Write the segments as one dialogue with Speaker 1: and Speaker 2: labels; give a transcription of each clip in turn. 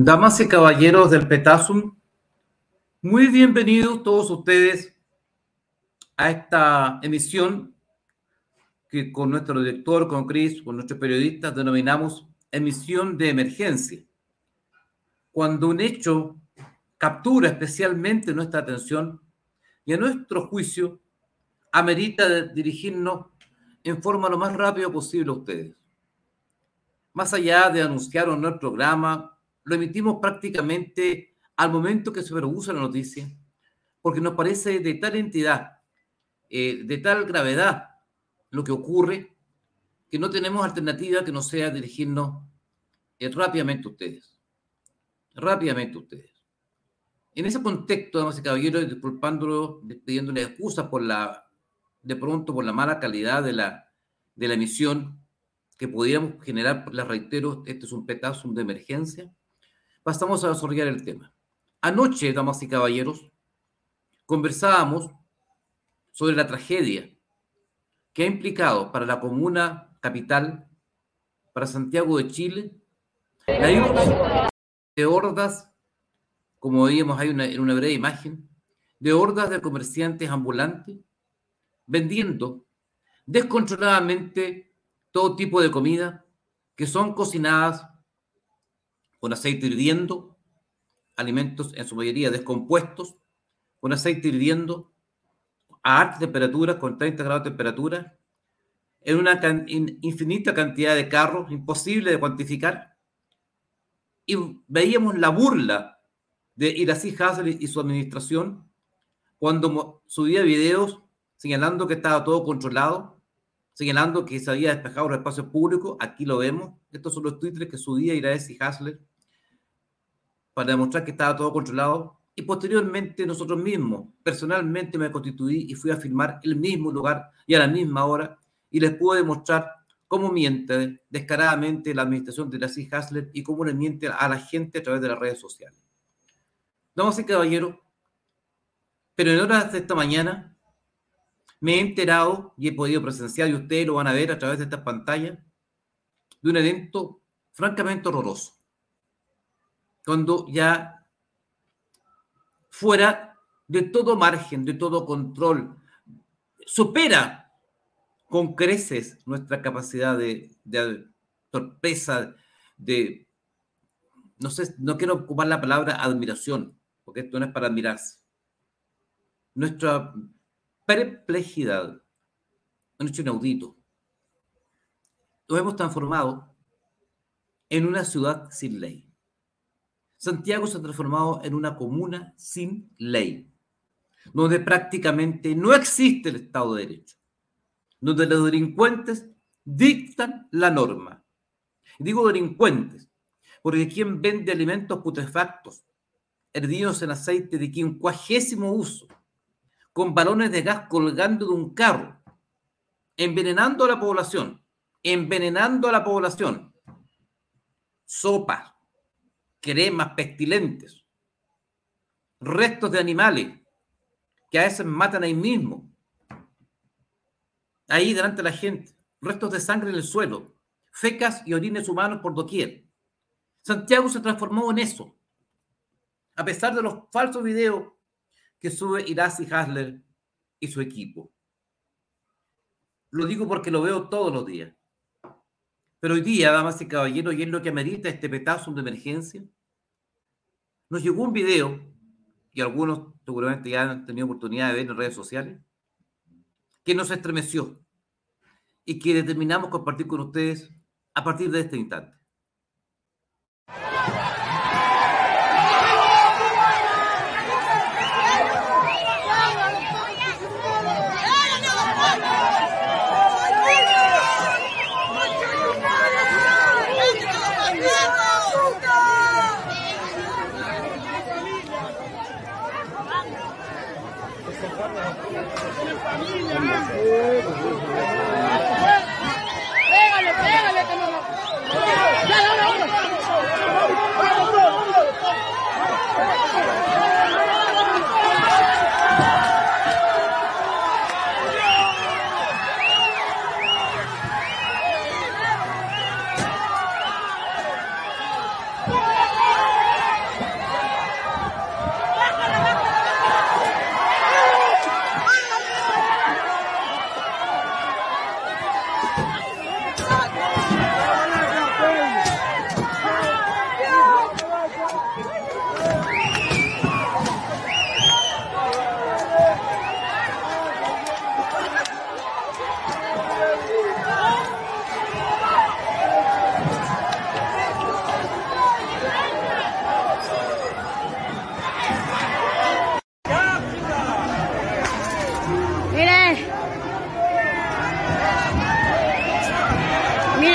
Speaker 1: Damas y caballeros del Petasum, muy bienvenidos todos ustedes a esta emisión que con nuestro director, con Chris, con nuestros periodistas denominamos emisión de emergencia. Cuando un hecho captura especialmente nuestra atención y a nuestro juicio amerita dirigirnos en forma lo más rápido posible a ustedes. Más allá de anunciar un nuevo programa, lo emitimos prácticamente al momento que se produce la noticia, porque nos parece de tal entidad, eh, de tal gravedad lo que ocurre, que no tenemos alternativa que no sea dirigirnos eh, rápidamente a ustedes. Rápidamente a ustedes. En ese contexto, damas y caballeros, disculpándolo, pidiéndole excusas por la, de pronto, por la mala calidad de la, de la emisión que pudiéramos generar, les reitero, este es un petazo de emergencia pasamos a desarrollar el tema. Anoche, damas y caballeros, conversábamos sobre la tragedia que ha implicado para la comuna capital, para Santiago de Chile, la irrupción de hordas, como veíamos ahí en una breve imagen, de hordas de comerciantes ambulantes vendiendo descontroladamente todo tipo de comida que son cocinadas con aceite hirviendo, alimentos en su mayoría descompuestos, con aceite hirviendo a alta temperatura, con 30 grados de temperatura, en una infinita cantidad de carros, imposible de cuantificar. Y veíamos la burla de Irací Hassel y su administración cuando subía videos señalando que estaba todo controlado, señalando que se había despejado los espacios públicos. Aquí lo vemos. Estos son los tweets que subía Irací Hasler para demostrar que estaba todo controlado. Y posteriormente nosotros mismos, personalmente me constituí y fui a firmar el mismo lugar y a la misma hora y les puedo demostrar cómo miente descaradamente la administración de la C. Hasler y cómo le miente a la gente a través de las redes sociales. Damas y caballeros, pero en horas de esta mañana me he enterado y he podido presenciar, y ustedes lo van a ver a través de estas pantallas, de un evento francamente horroroso cuando ya fuera de todo margen, de todo control, supera con creces nuestra capacidad de, sorpresa, de, no sé, no quiero ocupar la palabra admiración, porque esto no es para admirarse. Nuestra perplejidad, un hecho inaudito. Nos hemos transformado en una ciudad sin ley. Santiago se ha transformado en una comuna sin ley, donde prácticamente no existe el Estado de Derecho, donde los delincuentes dictan la norma. digo delincuentes, porque quien vende alimentos putrefactos, hervidos en aceite de quincuagésimo uso, con balones de gas colgando de un carro, envenenando a la población, envenenando a la población, sopa, cremas pestilentes, restos de animales que a veces matan ahí mismo, ahí delante de la gente, restos de sangre en el suelo, fecas y orines humanos por doquier. Santiago se transformó en eso, a pesar de los falsos videos que sube Irasi Hasler y su equipo. Lo digo porque lo veo todos los días. Pero hoy día, damas y caballeros, y es lo que amerita este petazo de emergencia, nos llegó un video, y algunos seguramente ya han tenido oportunidad de ver en redes sociales, que nos estremeció y que determinamos compartir con ustedes a partir de este instante.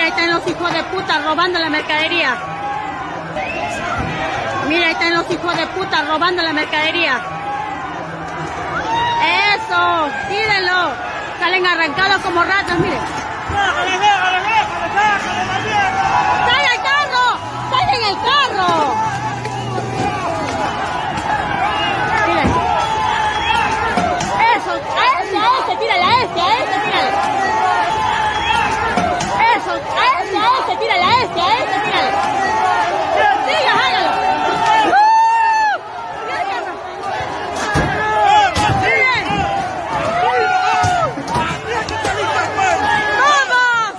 Speaker 2: Mira, ahí están los hijos de puta robando la mercadería. Mira, ahí están los hijos de puta robando la mercadería. Eso, tírenlo. Salen arrancados como ratas, miren. ¡Sale al carro! ¡Sale el carro! Miren. Eso, a ese, a ese, tírale, a ese, a ese, tírale. Eso, a ese, a ese, tírale, a ese, a ese, tírale. Siga, hágalo. ¡Uh! Mira el carro. Miren. ¡Vamos!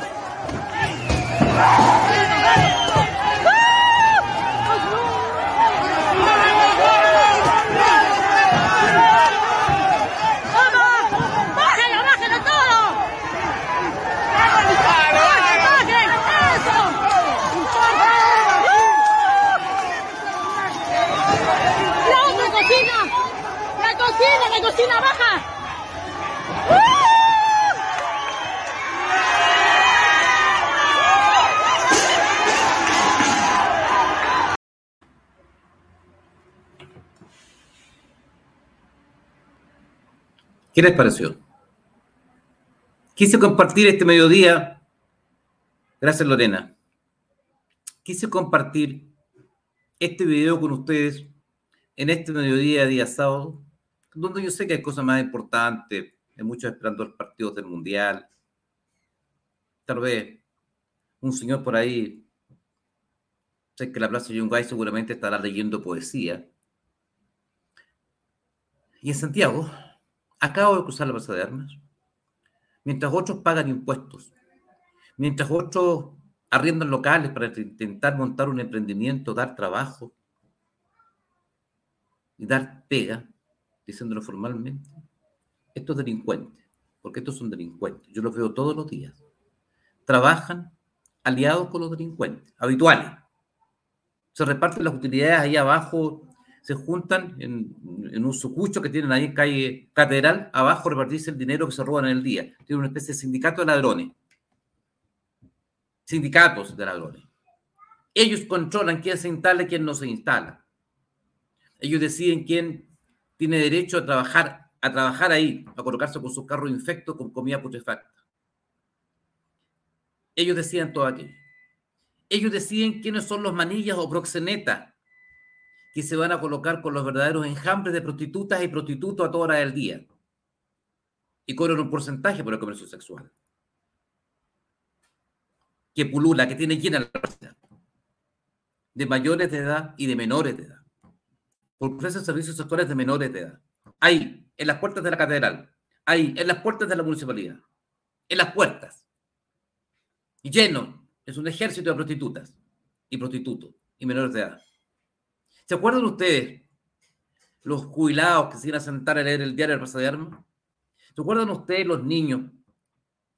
Speaker 2: ¡Vamos! ¡Bájalo, bájalo todo! ¡Bajen, bajen! ¡Eso! ¡La otra cocina! ¡La
Speaker 1: ¿Qué les pareció? Quise compartir este mediodía, gracias Lorena, quise compartir este video con ustedes en este mediodía, día sábado, donde yo sé que hay cosas más importantes, hay muchos esperando los partidos del Mundial, tal vez un señor por ahí, sé que la Plaza Yungay seguramente estará leyendo poesía, y en Santiago, acabo de cruzar la Plaza de Armas, mientras otros pagan impuestos, mientras otros arriendan locales para intentar montar un emprendimiento, dar trabajo y dar pega, diciéndolo formalmente, estos delincuentes, porque estos son delincuentes, yo los veo todos los días, trabajan aliados con los delincuentes, habituales. Se reparten las utilidades ahí abajo se juntan en, un sucucho que tienen ahí en calle Catedral, abajo repartirse el dinero que se roban en el día. Tiene una especie de sindicato de ladrones. Sindicatos de ladrones. Ellos controlan quién se instala y quién no se instala. Ellos deciden quién tiene derecho a trabajar, a trabajar ahí, a colocarse con su carro infecto con comida putrefacta. Ellos deciden todo aquello. Ellos deciden quiénes son los manillas o proxenetas que se van a colocar con los verdaderos enjambres de prostitutas y prostitutos a toda hora del día. Y cobran un porcentaje por el comercio sexual. Que pulula, que tiene llena la. De mayores de edad y de menores de edad. Por ofrecen servicios sexuales de menores de edad. Ahí, en las puertas de la catedral. Ahí, en las puertas de la municipalidad. En las puertas. Y lleno. Es un ejército de prostitutas y prostitutos y menores de edad. ¿Se acuerdan ustedes los jubilados que se iban a sentar a leer el diario de Plaza de Armas? ¿Se acuerdan ustedes los niños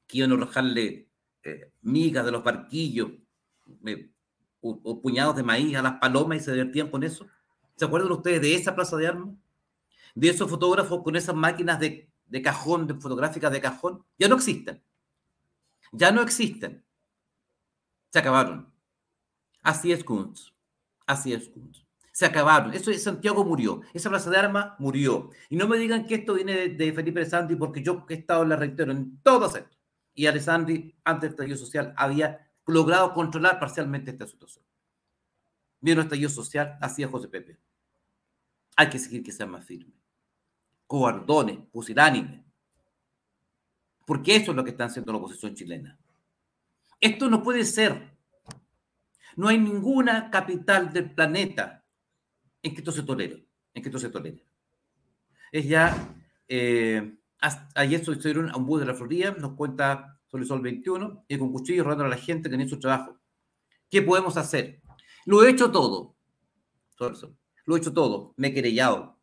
Speaker 1: que iban a arrojarle eh, migas de los barquillos eh, o, o, puñados de maíz a las palomas y se divertían con eso? ¿Se acuerdan ustedes de esa Plaza de Armas? De esos fotógrafos con esas máquinas de, cajón, de fotográficas de cajón. Ya no existen. Ya no existen. Se acabaron. Así es, Kunz. Así es, Kunz se acabaron. Eso de Santiago murió. Esa plaza de armas murió. Y no me digan que esto viene de, Felipe Alessandri, porque yo he estado, la reitero, en todos estos. Y Alessandri, antes del estallido social, había logrado controlar parcialmente esta situación. Vino el estallido social, hacía José Pepe. Hay que seguir que sea más firme. Cobardones, pusilánimes. Porque eso es lo que está haciendo la oposición chilena. Esto no puede ser. No hay ninguna capital del planeta en que esto se tolere, en que esto se tolere. Es ya, eh, ayer estuvieron a un bus de la Florida, nos cuenta Sol 21, y con cuchillos robando a la gente que tiene su trabajo. ¿Qué podemos hacer? Lo he hecho todo. Lo he hecho todo. Me he querellado.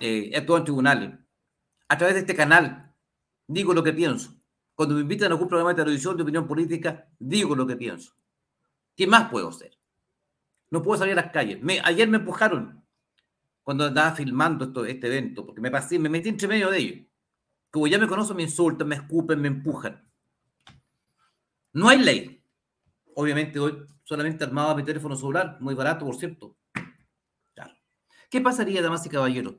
Speaker 1: Eh, he actuado en tribunales. A través de este canal digo lo que pienso. Cuando me invitan a algún programa de televisión de opinión política, digo lo que pienso. ¿Qué más puedo hacer? No puedo salir a las calles. Ayer me empujaron cuando andaba filmando esto, este evento, porque me pasé, me metí entre medio de ellos. Como ya me conocen, me insultan, me escupen, me empujan. No hay ley. Obviamente hoy solamente armado mi teléfono celular, muy barato, por cierto. ¿Qué pasaría, damas y caballeros?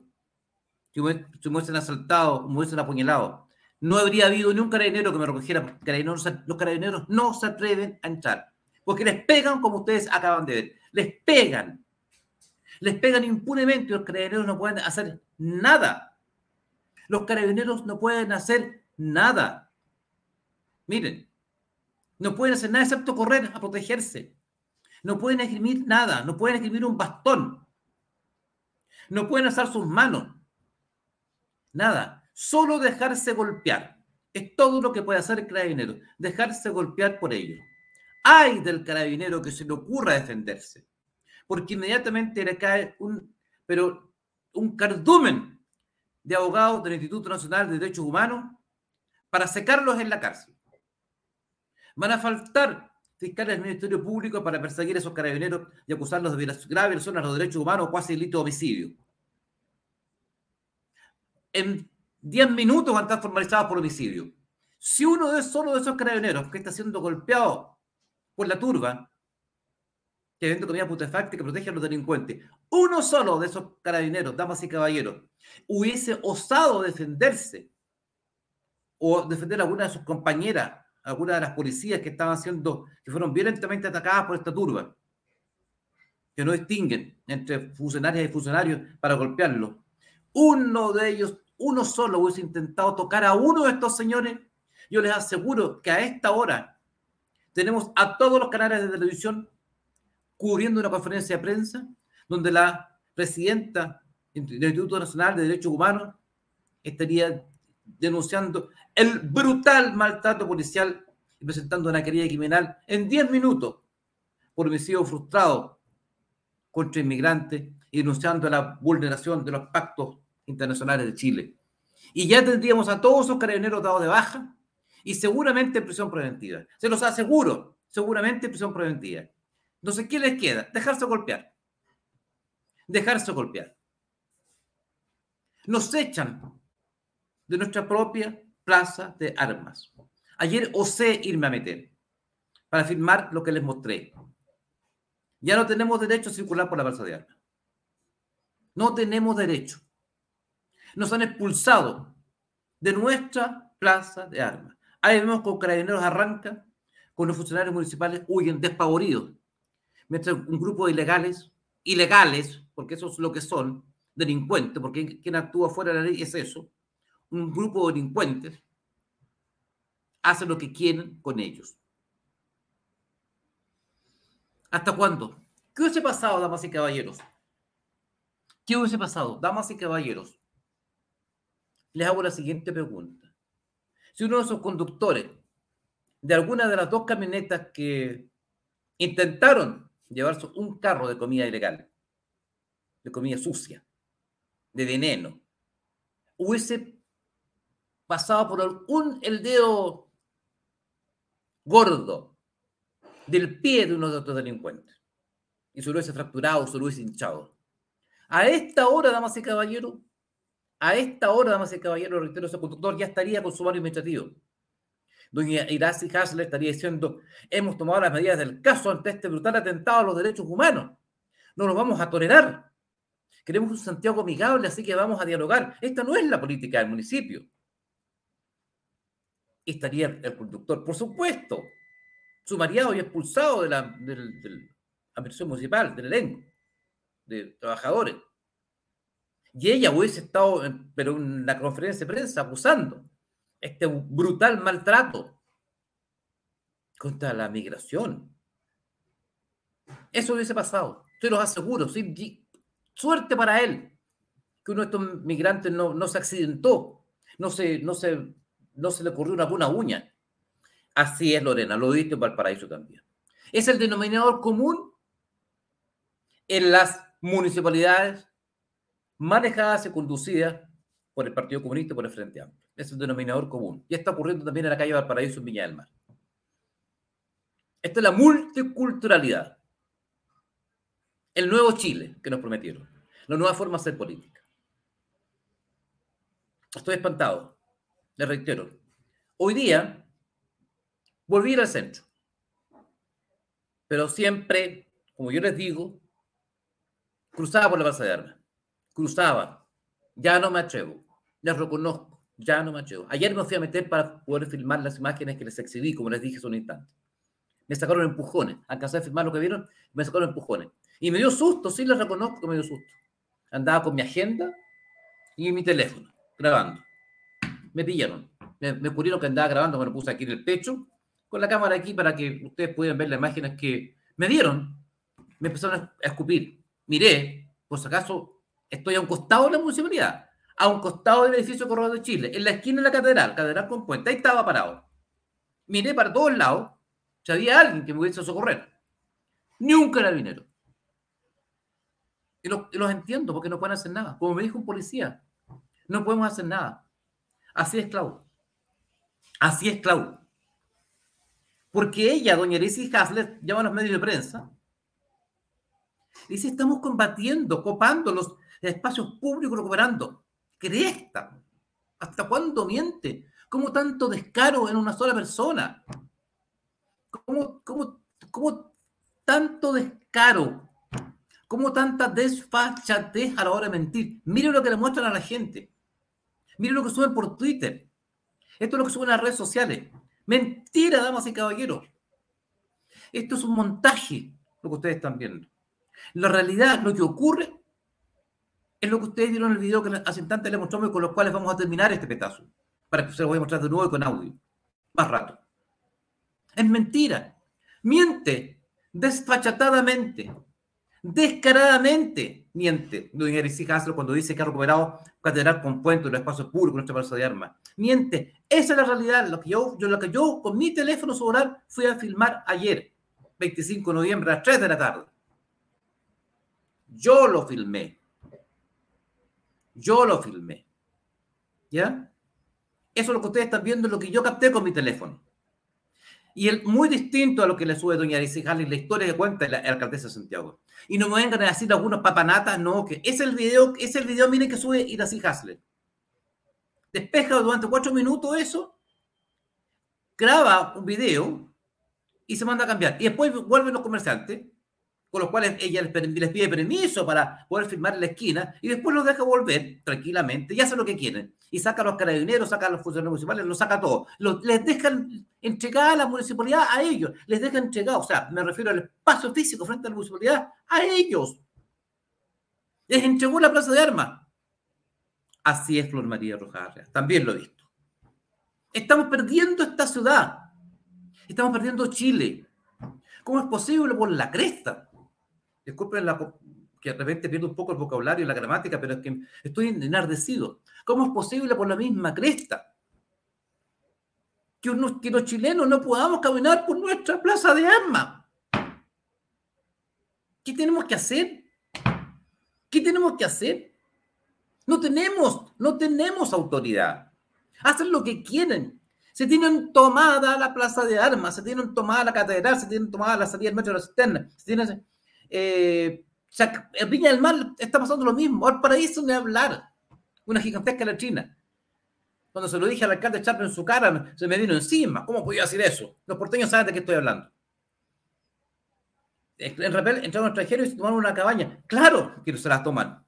Speaker 1: Si me, hubiesen asaltado, me hubiesen apuñalado. No habría habido ni un carabinero que me recogiera. los carabineros no se atreven a entrar. Porque les pegan como ustedes acaban de ver. Les pegan. Les pegan impunemente y los carabineros no pueden hacer nada. Los carabineros no pueden hacer nada. Miren, no pueden hacer nada excepto correr a protegerse. No pueden escribir nada, no pueden escribir un bastón. No pueden alzar sus manos. Nada, solo dejarse golpear. Es todo lo que puede hacer el carabinero, dejarse golpear por ello. Hay del carabinero que se le ocurra defenderse, porque inmediatamente le cae un, pero un cardumen de abogados del Instituto Nacional de Derechos Humanos para secarlos en la cárcel. Van a faltar fiscales del Ministerio Público para perseguir a esos carabineros y acusarlos de graves violaciones a los derechos humanos o cuasi delito de homicidio. En 10 minutos van a estar formalizados por homicidio. Si uno de solo de esos carabineros que está siendo golpeado por la turba, que vende comida putefacta que protege a los delincuentes, uno solo de esos carabineros, damas y caballeros, hubiese osado defenderse o defender a alguna de sus compañeras, a alguna de las policías que estaban siendo, que fueron violentamente atacadas por esta turba, que no distinguen entre funcionarias y funcionarios para golpearlos. Uno de ellos, uno solo hubiese intentado tocar a uno de estos señores. Yo les aseguro que a esta hora tenemos a todos los canales de televisión cubriendo una conferencia de prensa donde la presidenta del Instituto Nacional de Derechos Humanos estaría denunciando el brutal maltrato policial y presentando una querella criminal en 10 minutos por homicidio frustrado contra inmigrantes y denunciando la vulneración de los pactos internacionales de Chile. Y ya tendríamos a todos esos carabineros dados de baja y seguramente prisión preventiva. Se los aseguro, seguramente prisión preventiva. Entonces, ¿qué les queda? Dejarse golpear. Dejarse golpear. Nos echan de nuestra propia plaza de armas. Ayer osé irme a meter para firmar lo que les mostré. Ya no tenemos derecho a circular por la plaza de armas. No tenemos derecho. Nos han expulsado de nuestra plaza de armas. Ahí vemos con carabineros arrancan, con los funcionarios municipales huyen despavoridos. Mientras un grupo de ilegales, ilegales, porque eso es lo que son, delincuentes, porque quien actúa fuera de la ley es eso, un grupo de delincuentes hace lo que quieren con ellos. ¿Hasta cuándo? ¿Qué hubiese pasado, damas y caballeros? ¿Qué hubiese pasado, damas y caballeros? Les hago la siguiente pregunta. Si uno de esos conductores de alguna de las dos camionetas que intentaron llevarse un carro de comida ilegal, de comida sucia, de veneno, hubiese pasado por un, el dedo gordo del pie de uno de otros delincuentes. Y se lo hubiese fracturado, se lo hubiese hinchado. A esta hora, damas y caballeros, a esta hora, damas y caballeros, reitero, ese conductor ya estaría con su barrio administrativo. Doña Irasi Hasler estaría diciendo, hemos tomado las medidas del caso ante este brutal atentado a los derechos humanos. No nos vamos a tolerar. Queremos un Santiago amigable, así que vamos a dialogar. Esta no es la política del municipio estaría el conductor, por supuesto, sumariado y expulsado de la, de, municipal, del elenco, de trabajadores. Y ella hubiese estado, pero en la conferencia de prensa, acusando este brutal maltrato contra la migración. Eso hubiese pasado, te lo aseguro. Suerte para él que uno de estos migrantes no, no se accidentó, no se, no se no se le ocurrió una buena uña. Así es, Lorena, lo viste en Valparaíso también. Es el denominador común en las municipalidades manejadas y conducidas por el Partido Comunista y por el Frente Amplio. Es el denominador común. Y está ocurriendo también en la calle Valparaíso, en Viña del Mar. Esta es la multiculturalidad. El nuevo Chile que nos prometieron. La nueva forma de hacer política. Estoy espantado le reitero, hoy día volví al centro. Pero siempre, como yo les digo, cruzaba por la Plaza de Armas. Cruzaba. Ya no me atrevo. Les reconozco. Ya no me atrevo. Ayer me fui a meter para poder filmar las imágenes que les exhibí, como les dije hace un instante. Me sacaron empujones. Alcancé a filmar lo que vieron, me sacaron empujones. Y me dio susto, sí les reconozco me dio susto. Andaba con mi agenda y mi teléfono, grabando. Me pillaron. Me, me ocurrieron que andaba grabando, me lo puse aquí en el pecho, con la cámara aquí para que ustedes puedan ver las imágenes que me dieron. Me empezaron a escupir. Miré, por si acaso, estoy a un costado de la municipalidad, a un costado del edificio Corredor de Chile, en la esquina de la catedral, catedral con puente. Ahí estaba parado. Miré para todos lados si había alguien que me hubiese socorrer. Ni un carabinero. Y, y los entiendo porque no pueden hacer nada. Como me dijo un policía, no podemos hacer nada. Así es, Clau. Así es, Clau. Porque ella, doña Lizzie Hasler, llama a los medios de prensa. Dice, estamos combatiendo, copando los espacios públicos, recuperando. Cresta. ¿Hasta cuándo miente? ¿Cómo tanto descaro en una sola persona? ¿Cómo, cómo, cómo tanto descaro? ¿Cómo tanta desfachatez a la hora de mentir? Mire lo que le muestran a la gente. Mire lo que suben por Twitter. Esto es lo que suben las redes sociales. Mentira, damas y caballeros. Esto es un montaje, lo que ustedes están viendo. La realidad, lo que ocurre, es lo que ustedes vieron en el video que hace instante les mostramos con los cuales vamos a terminar este petazo. Para que se lo voy a mostrar de nuevo y con audio. Más rato. Es mentira. Miente desfachatadamente, descaradamente. Miente. Doña Erici Castro cuando dice que ha recuperado catedral con puente en los espacios públicos, nuestra plaza de armas. Miente. Esa es la realidad. Lo que yo, yo, lo que yo con mi teléfono celular fui a filmar ayer, 25 de noviembre, a las 3 de la tarde. Yo lo filmé. Yo lo filmé. ¿Ya? Eso es lo que ustedes están viendo, lo que yo capté con mi teléfono. Y el, muy distinto a lo que le sube doña Alicia Harley, la historia que cuenta la, la alcaldesa de Santiago. Y no me vengan a decir algunos papanatas, no, que es el video, es el video, miren que sube Iracy Hasler. Despeja durante cuatro minutos eso, graba un video y se manda a cambiar. Y después vuelven los comerciantes con los cuales ella les, pide permiso para poder firmar en la esquina y después los deja volver tranquilamente y hace lo que quieren. Y saca a los carabineros, saca a los funcionarios municipales, los saca todo. les dejan entregar a la municipalidad a ellos, les dejan entregar, o sea, me refiero al espacio físico frente a la municipalidad a ellos. Les entregó la plaza de armas. Así es Flor María Rojas también lo he visto. Estamos perdiendo esta ciudad. Estamos perdiendo Chile. ¿Cómo es posible? Por la cresta disculpen la, que de repente pierdo un poco el vocabulario y la gramática, pero es que estoy enardecido. ¿Cómo es posible por la misma cresta que, que los chilenos no podamos caminar por nuestra plaza de armas? ¿Qué tenemos que hacer? ¿Qué tenemos que hacer? No tenemos, no tenemos autoridad. Hacen lo que quieren. Se tienen tomada la plaza de armas, se tienen tomada la catedral, se tienen tomada la salida del metro de la cisterna, se tienen eh, en Viña del Mar está pasando lo mismo. Al paraíso de hablar. Una gigantesca letrina. Cuando se lo dije al alcalde Chapo en su cara, se me vino encima. ¿Cómo podía decir eso? Los porteños saben de qué estoy hablando. En Repel entraron extranjeros y se tomaron una cabaña. Claro que se las toman.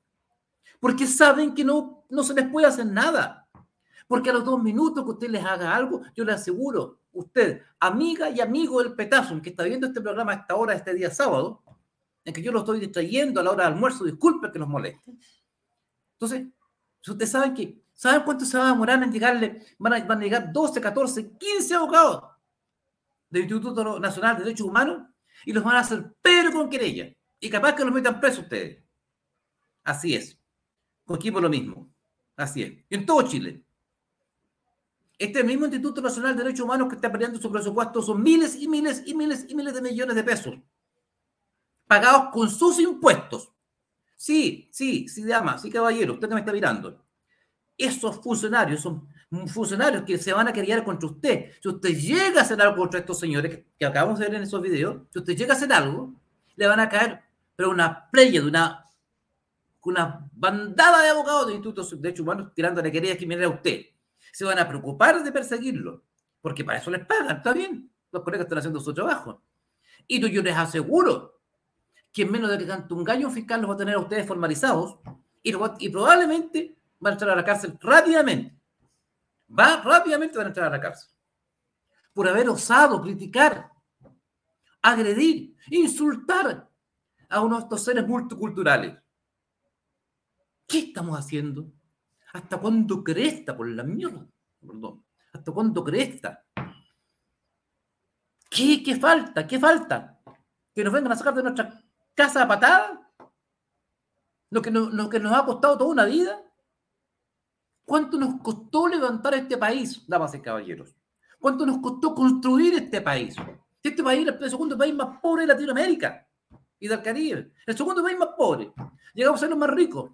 Speaker 1: Porque saben que no, no se les puede hacer nada. Porque a los dos minutos que usted les haga algo, yo le aseguro, usted, amiga y amigo del Petazo, que está viendo este programa a esta hora, este día sábado, en que yo lo estoy distrayendo a la hora del almuerzo, disculpe que los moleste. Entonces, ustedes saben que, ¿saben cuánto se va a demorar en llegarle? Van a, llegar 12, 14, 15 abogados del Instituto Nacional de Derechos Humanos y los van a hacer pero con querella. Y capaz que los metan presos ustedes. Así es. Con equipo lo mismo. Así es. En todo Chile. Este mismo Instituto Nacional de Derechos Humanos que está perdiendo su presupuesto son miles y miles y miles y miles de millones de pesos pagados con sus impuestos. Sí, sí, sí, dama, sí, caballero, usted que me está mirando. Esos funcionarios son funcionarios que se van a querer contra usted. Si usted llega a hacer algo contra estos señores que, acabamos de ver en esos videos, si usted llega a hacer algo, le van a caer, pero una playa de una, una bandada de abogados de institutos de derechos humanos tirándole queredas criminales a usted. Se van a preocupar de perseguirlo, porque para eso les pagan, está bien. Los colegas están haciendo su trabajo. Y yo les aseguro que en menos de que cante un gallo fiscal los va a tener a ustedes formalizados y, probablemente van a entrar a la cárcel rápidamente. Va rápidamente van a entrar a la cárcel. Por haber osado criticar, agredir, insultar a uno de estos seres multiculturales. ¿Qué estamos haciendo? ¿Hasta cuándo cresta por la mierda? Perdón. ¿Hasta cuándo cresta? ¿Qué, ¿Qué falta? ¿Qué falta? ¿Que nos vengan a sacar de nuestra casa a patada? ¿Lo que, lo que nos ha costado toda una vida? ¿Cuánto nos costó levantar este país, damas y caballeros? ¿Cuánto nos costó construir este país? Este país es el segundo país más pobre de Latinoamérica y del Caribe. El segundo país más pobre. Llegamos a ser los más ricos.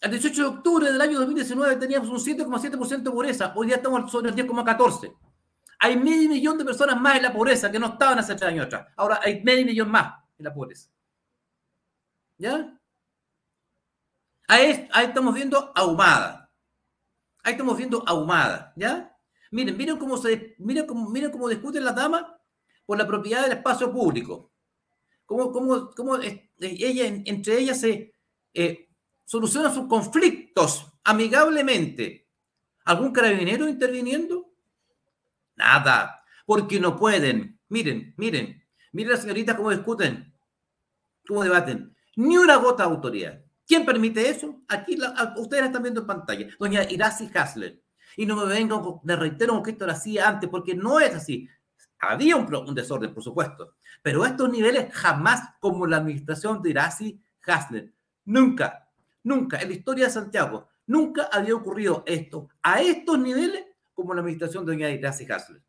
Speaker 1: El 18 de octubre del año 2019 teníamos un 7,7% de pobreza. Hoy día estamos sobre el 10,14%. Hay medio millón de personas más en la pobreza que no estaban hace tres años atrás. Ahora hay medio millón más en la pobreza. ¿Ya? Ahí, estamos viendo ahumada. Ahí estamos viendo ahumada. ¿Ya? Miren, miren cómo se miren cómo, miren cómo discuten las damas por la propiedad del espacio público. Cómo, cómo, cómo ella, entre ellas se eh, soluciona sus conflictos amigablemente. ¿Algún carabinero interviniendo? Nada, porque no pueden. Miren, miren, miren las señoritas cómo discuten, cómo debaten. Ni una gota de autoridad. ¿Quién permite eso? Aquí ustedes la están viendo en pantalla. Doña Iracy Hasler. Y no me vengan, de reitero que esto era así antes, porque no es así. Había un, un, desorden, por supuesto. Pero estos niveles jamás como la administración de Iracy Hasler. Nunca. Nunca en la historia de Santiago, nunca había ocurrido esto a estos niveles como la administración de doña Gracia Hasler.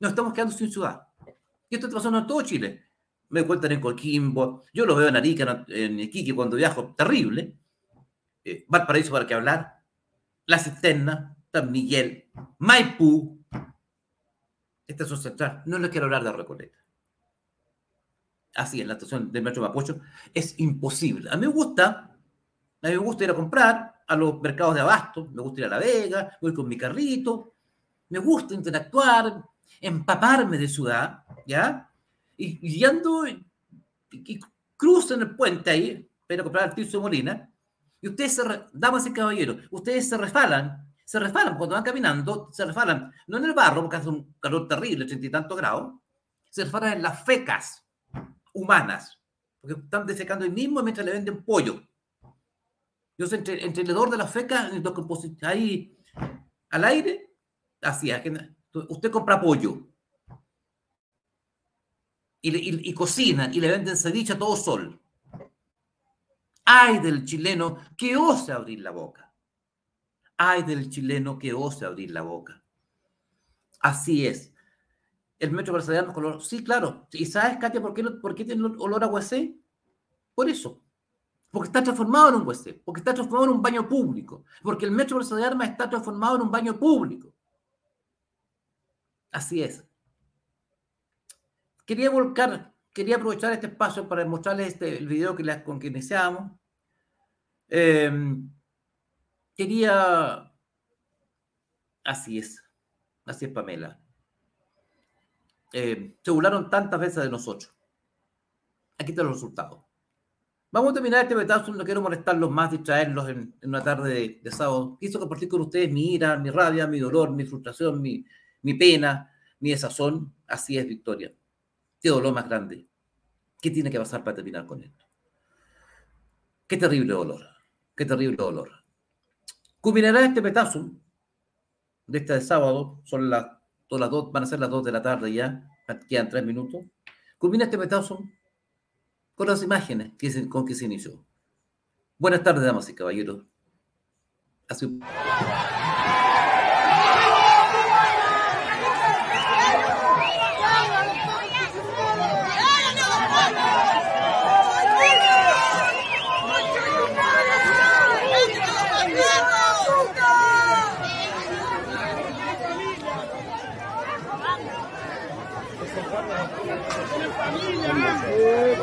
Speaker 1: Nos estamos quedando sin ciudad. Y esto está pasando en todo Chile. Me cuentan en Coquimbo, yo lo veo en Arica, en Iquique cuando viajo, terrible. Eh, Valparaíso para qué hablar. La Cisterna, San Miguel, Maipú. Esta es central. No les quiero hablar de Recoleta. Así, en la estación del metro Mapocho, es imposible. A mí me gusta a mí me gusta ir a comprar a los mercados de abasto, me gusta ir a La Vega, voy con mi carrito, me gusta interactuar, empaparme de ciudad, ¿ya? Y, y ando y, cruzo en el puente ahí, para comprar el de Molina, y ustedes, se damas y caballeros, ustedes se refalan, se refalan cuando van caminando, se refalan, no en el barro, porque hace un calor terrible, ochenta y tantos grados, se refalan en las fecas humanas, porque están desecando el mismo mientras le venden pollo. Yo soy entre, entrenador de la feca, ahí al aire, así, usted compra pollo y, y, cocina y le venden ceviche a todo sol. Ay del chileno que ose abrir la boca. Ay del chileno que ose abrir la boca. Así es. El metro brasileño color. Sí, claro. ¿Y sabes, Katia, por qué, por qué tiene olor a huesé? Por eso. Porque está transformado en un WC, porque está transformado en un baño público, porque el Metro de Armas está transformado en un baño público. Así es. Quería volcar, quería aprovechar este espacio para mostrarles este, el video que con que iniciamos. Em, quería... Así es, así es Pamela. Eh, se burlaron tantas veces de nosotros. Aquí están los resultados. Vamos a terminar este betazo, no quiero molestarlos más, distraerlos en, en una tarde de, sábado. Quiso compartir con ustedes mi ira, mi rabia, mi dolor, mi frustración, mi, mi pena, mi desazón. Así es, Victoria. Qué dolor más grande. ¿Qué tiene que pasar para terminar con esto? Qué terrible dolor. Qué terrible dolor. Culminará este petazo de este sábado. Son las, todas las dos, van a ser las dos de la tarde ya. Quedan tres minutos. Culmina este petazo con las imágenes que con que se inició. Buenas tardes, damas y caballeros.
Speaker 2: Pégale,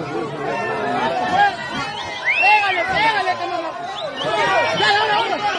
Speaker 2: pégale, que no lo... ¡Dale, dale, dale!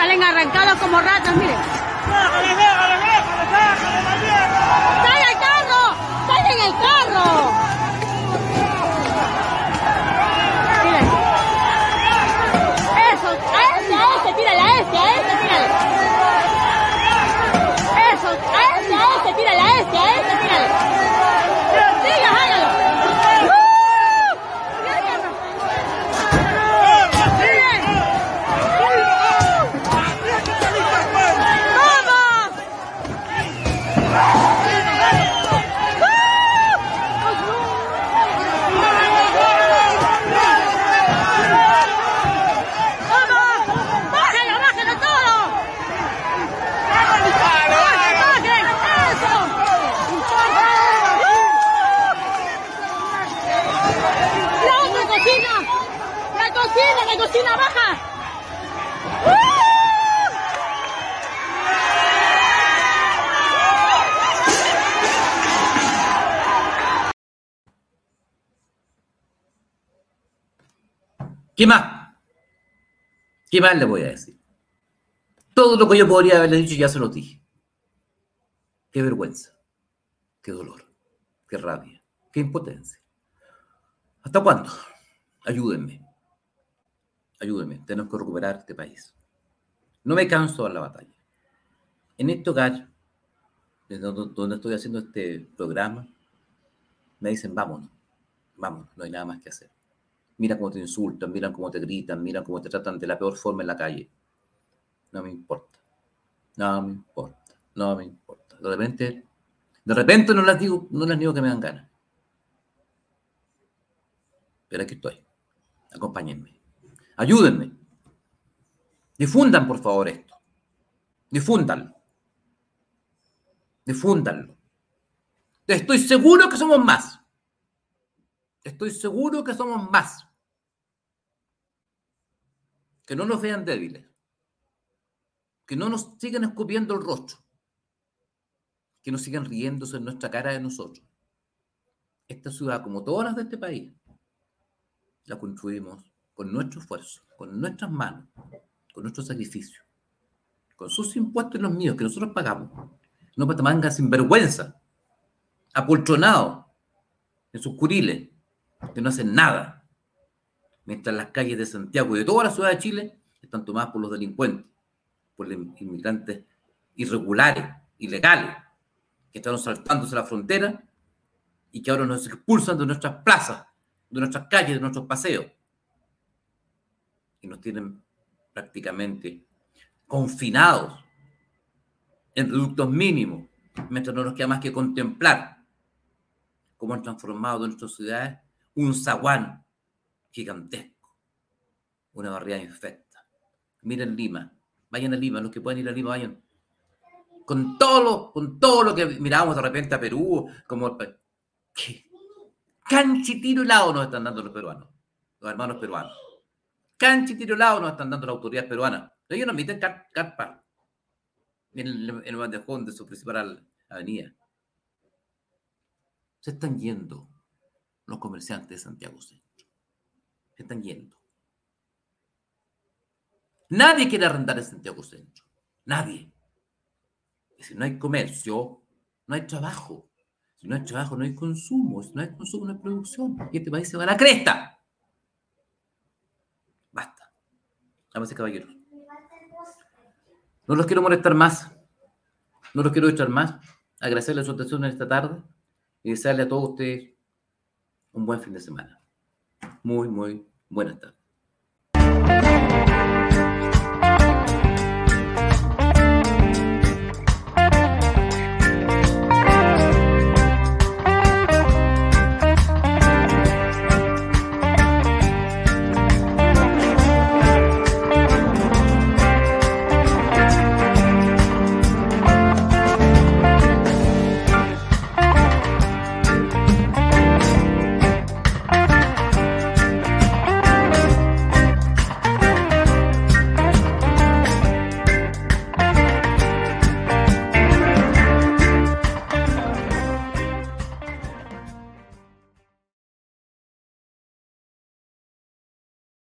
Speaker 2: Salen arrancados como ratas, miren. ¡Sale al carro! ¡Sale el carro! Miren. Eso, a este, a este, tírale, a este, a este, tírale. Eso, a este, a este, tírale, a este, a este, tírale. Siga, hágalo. ¡Uh! Mira el carro. Miren. ¡Vamos! ¡Vamos! ¡Bájalo, bájalo todo! ¡Bajen, bajen! ¡Eso! ¡La otra cocina! ¡La cocina, la cocina baja!
Speaker 1: ¿Qué más? ¿Qué más le voy a decir? Todo lo que yo podría haberle dicho ya se lo dije. Qué vergüenza, qué dolor, qué rabia, qué impotencia. ¿Hasta cuándo? Ayúdenme. Ayúdenme. Tenemos que recuperar este país. No me canso de la batalla. En este hogar, donde estoy haciendo este programa, me dicen, vámonos, vámonos, no hay nada más que hacer. Mira cómo te insultan, mira cómo te gritan, mira cómo te tratan de la peor forma en la calle. No me importa. No me importa. No me importa. De repente, de repente no les digo, no les digo que me dan ganas. Pero aquí estoy. Acompáñenme. Ayúdenme. Difundan, por favor, esto. Difúndanlo. Difúndanlo. Estoy seguro que somos más. Estoy seguro que somos más. Que no nos vean débiles. Que no nos sigan escupiendo el rostro. Que no sigan riéndose en nuestra cara de nosotros. Esta ciudad, como todas las de este país, la construimos con nuestro esfuerzo, con nuestras manos, con nuestro sacrificio, con sus impuestos y los míos que nosotros pagamos. No para manga sin vergüenza, apoltronados en sus curiles, que no hacen nada, mientras las calles de Santiago y de toda la ciudad de Chile están tomadas por los delincuentes, por los inmigrantes irregulares, ilegales, que están saltándose la frontera y que ahora nos expulsan de nuestras plazas, de nuestras calles, de nuestros paseos. Nos tienen prácticamente confinados en productos mínimos, mientras no nos queda más que contemplar cómo han transformado nuestras ciudades un zaguán gigantesco, una barriada infecta. Miren Lima, vayan a Lima, los que pueden ir a Lima, vayan. Con todo lo, con todo lo que mirábamos de repente a Perú, como ¿qué? tiro helado nos están dando los peruanos, los hermanos peruanos. Cancha y tiro helado nos están dando las autoridades peruanas. Ellos meten car- carpa en el, bandejón de su principal avenida. Se están yendo los comerciantes de Santiago Centro. Se están yendo. Nadie quiere arrendar en Santiago Centro. Nadie. Si no hay comercio, no hay trabajo. Si no hay trabajo, no hay consumo. Si no hay consumo, no hay producción. Y este país se va a la cresta. Damas y caballeros. No los quiero molestar más. No los quiero echar más. Agradecerles su atención en esta tarde y desearle a todos ustedes un buen fin de semana. Muy, muy buenas tardes.